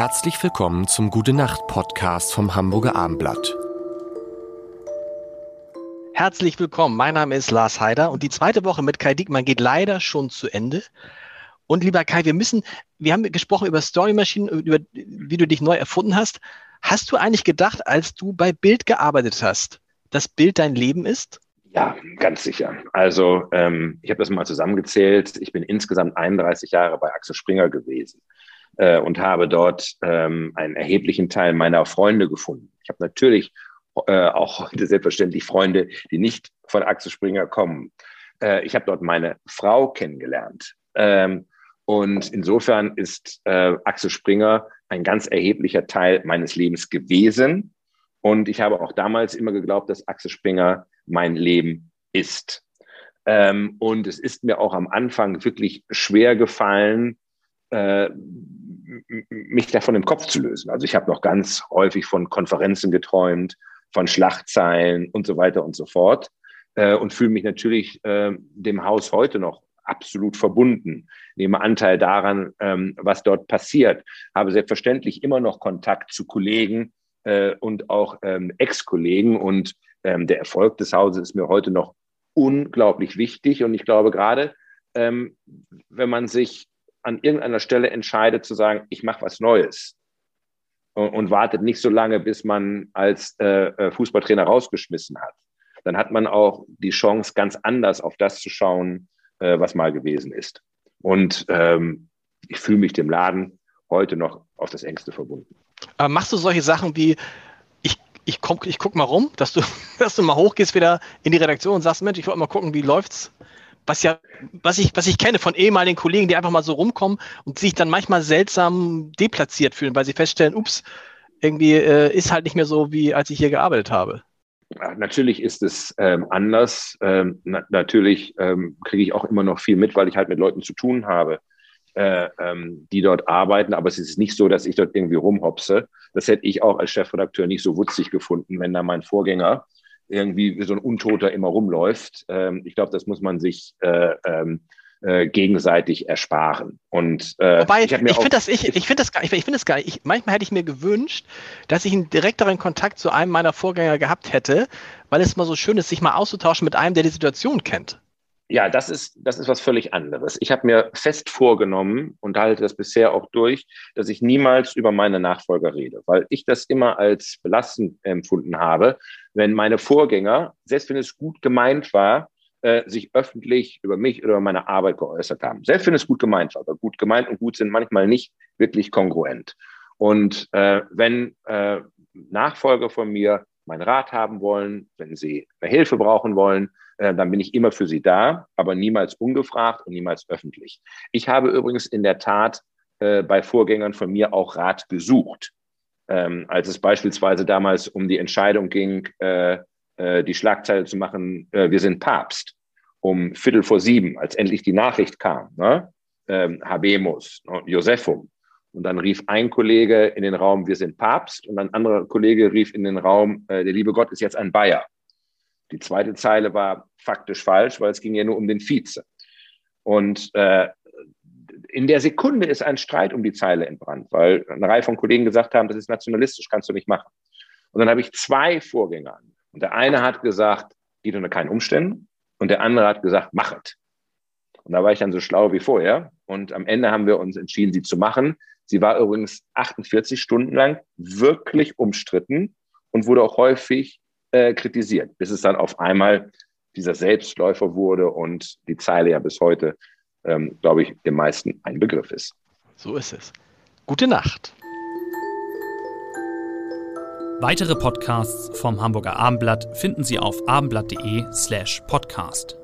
Herzlich willkommen zum Gute Nacht Podcast vom Hamburger Armblatt. Herzlich willkommen. Mein Name ist Lars Heider und die zweite Woche mit Kai Diekmann geht leider schon zu Ende. Und lieber Kai, wir müssen, wir haben gesprochen über Storymaschinen, über wie du dich neu erfunden hast. Hast du eigentlich gedacht, als du bei Bild gearbeitet hast, dass Bild dein Leben ist? Ja, ganz sicher. Also ähm, ich habe das mal zusammengezählt. Ich bin insgesamt 31 Jahre bei Axel Springer gewesen äh, und habe dort ähm, einen erheblichen Teil meiner Freunde gefunden. Ich habe natürlich äh, auch heute selbstverständlich Freunde, die nicht von Axel Springer kommen. Äh, ich habe dort meine Frau kennengelernt. Ähm, und insofern ist äh, Axel Springer ein ganz erheblicher Teil meines Lebens gewesen. Und ich habe auch damals immer geglaubt, dass Axel Springer mein Leben ist. Ähm, und es ist mir auch am Anfang wirklich schwer gefallen, äh, mich davon im Kopf zu lösen. Also ich habe noch ganz häufig von Konferenzen geträumt, von Schlachtzeilen und so weiter und so fort äh, und fühle mich natürlich äh, dem Haus heute noch absolut verbunden, nehme Anteil daran, ähm, was dort passiert, habe selbstverständlich immer noch Kontakt zu Kollegen äh, und auch ähm, Ex-Kollegen und ähm, der Erfolg des Hauses ist mir heute noch unglaublich wichtig und ich glaube gerade, ähm, wenn man sich an irgendeiner Stelle entscheidet zu sagen, ich mache was Neues und, und, wartet nicht so lange, bis man als äh, äh, Fußballtrainer rausgeschmissen hat, dann hat man auch die Chance, ganz anders auf das zu schauen, äh, was mal gewesen ist. Und ähm, ich fühle mich dem Laden heute noch auf das Engste verbunden. Aber machst du solche Sachen wie, ich, ich, komm, ich guck mal rum, dass du, dass du mal hochgehst wieder in die Redaktion und sagst, Mensch, ich wollte mal gucken, wie läuft's was ja, was ich, was ich kenne von ehemaligen Kollegen, die einfach mal so rumkommen und sich dann manchmal seltsam deplatziert fühlen, weil sie feststellen, ups, irgendwie äh, ist halt nicht mehr so, wie als ich hier gearbeitet habe. Natürlich ist es ähm, anders. Ähm, na natürlich ähm, kriege ich auch immer noch viel mit, weil ich halt mit Leuten zu tun habe, äh, ähm, die dort arbeiten. Aber es ist nicht so, dass ich dort irgendwie rumhopse. Das hätte ich auch als Chefredakteur nicht so wutzig gefunden, wenn da mein Vorgänger irgendwie wie so ein Untoter immer rumläuft. Ähm, ich glaube, das muss man sich äh, ähm, äh, gegenseitig ersparen. Und äh, Wobei, ich, ich finde das, ich, ich finde das ich, ich finde das gar nicht. manchmal hätte ich mir gewünscht, dass ich einen direkteren Kontakt zu einem meiner Vorgänger gehabt hätte, weil es mal so schön ist, sich mal auszutauschen mit einem, der die Situation kennt. Ja, das ist, das ist was völlig anderes. Ich habe mir fest vorgenommen und halte das bisher auch durch, dass ich niemals über meine Nachfolger rede, weil ich das immer als belastend empfunden habe, wenn meine Vorgänger, selbst wenn es gut gemeint war, äh, sich öffentlich über mich oder über meine Arbeit geäußert haben. Selbst wenn es gut gemeint war, aber gut gemeint und gut sind manchmal nicht wirklich kongruent. Und äh, wenn äh, Nachfolger von mir meinen Rat haben wollen, wenn sie Hilfe brauchen wollen, äh, dann bin ich immer für sie da, aber niemals ungefragt und niemals öffentlich. Ich habe übrigens in der Tat äh, bei Vorgängern von mir auch Rat gesucht. Ähm, als es beispielsweise damals um die Entscheidung ging, äh, äh, die Schlagzeile zu machen, äh, wir sind Papst, um Viertel vor sieben, als endlich die Nachricht kam, ne? ähm, Habemus, ne? Josephum. Und dann rief ein Kollege in den Raum, wir sind Papst, und ein anderer Kollege rief in den Raum, äh, der liebe Gott ist jetzt ein Bayer. Die zweite Zeile war faktisch falsch, weil es ging ja nur um den Vize. Und äh, in der Sekunde ist ein Streit um die Zeile entbrannt, weil eine Reihe von Kollegen gesagt haben, das ist nationalistisch, kannst du nicht machen. Und dann habe ich zwei Vorgänger. Und der eine hat gesagt, geht unter keinen Umständen. Und der andere hat gesagt, machet. Und da war ich dann so schlau wie vorher. Und am Ende haben wir uns entschieden, sie zu machen. Sie war übrigens 48 Stunden lang wirklich umstritten und wurde auch häufig äh, kritisiert, bis es dann auf einmal dieser Selbstläufer wurde und die Zeile ja bis heute, ähm, glaube ich, den meisten ein Begriff ist. So ist es. Gute Nacht. Weitere Podcasts vom Hamburger Abendblatt finden Sie auf abendblatt.de slash podcast.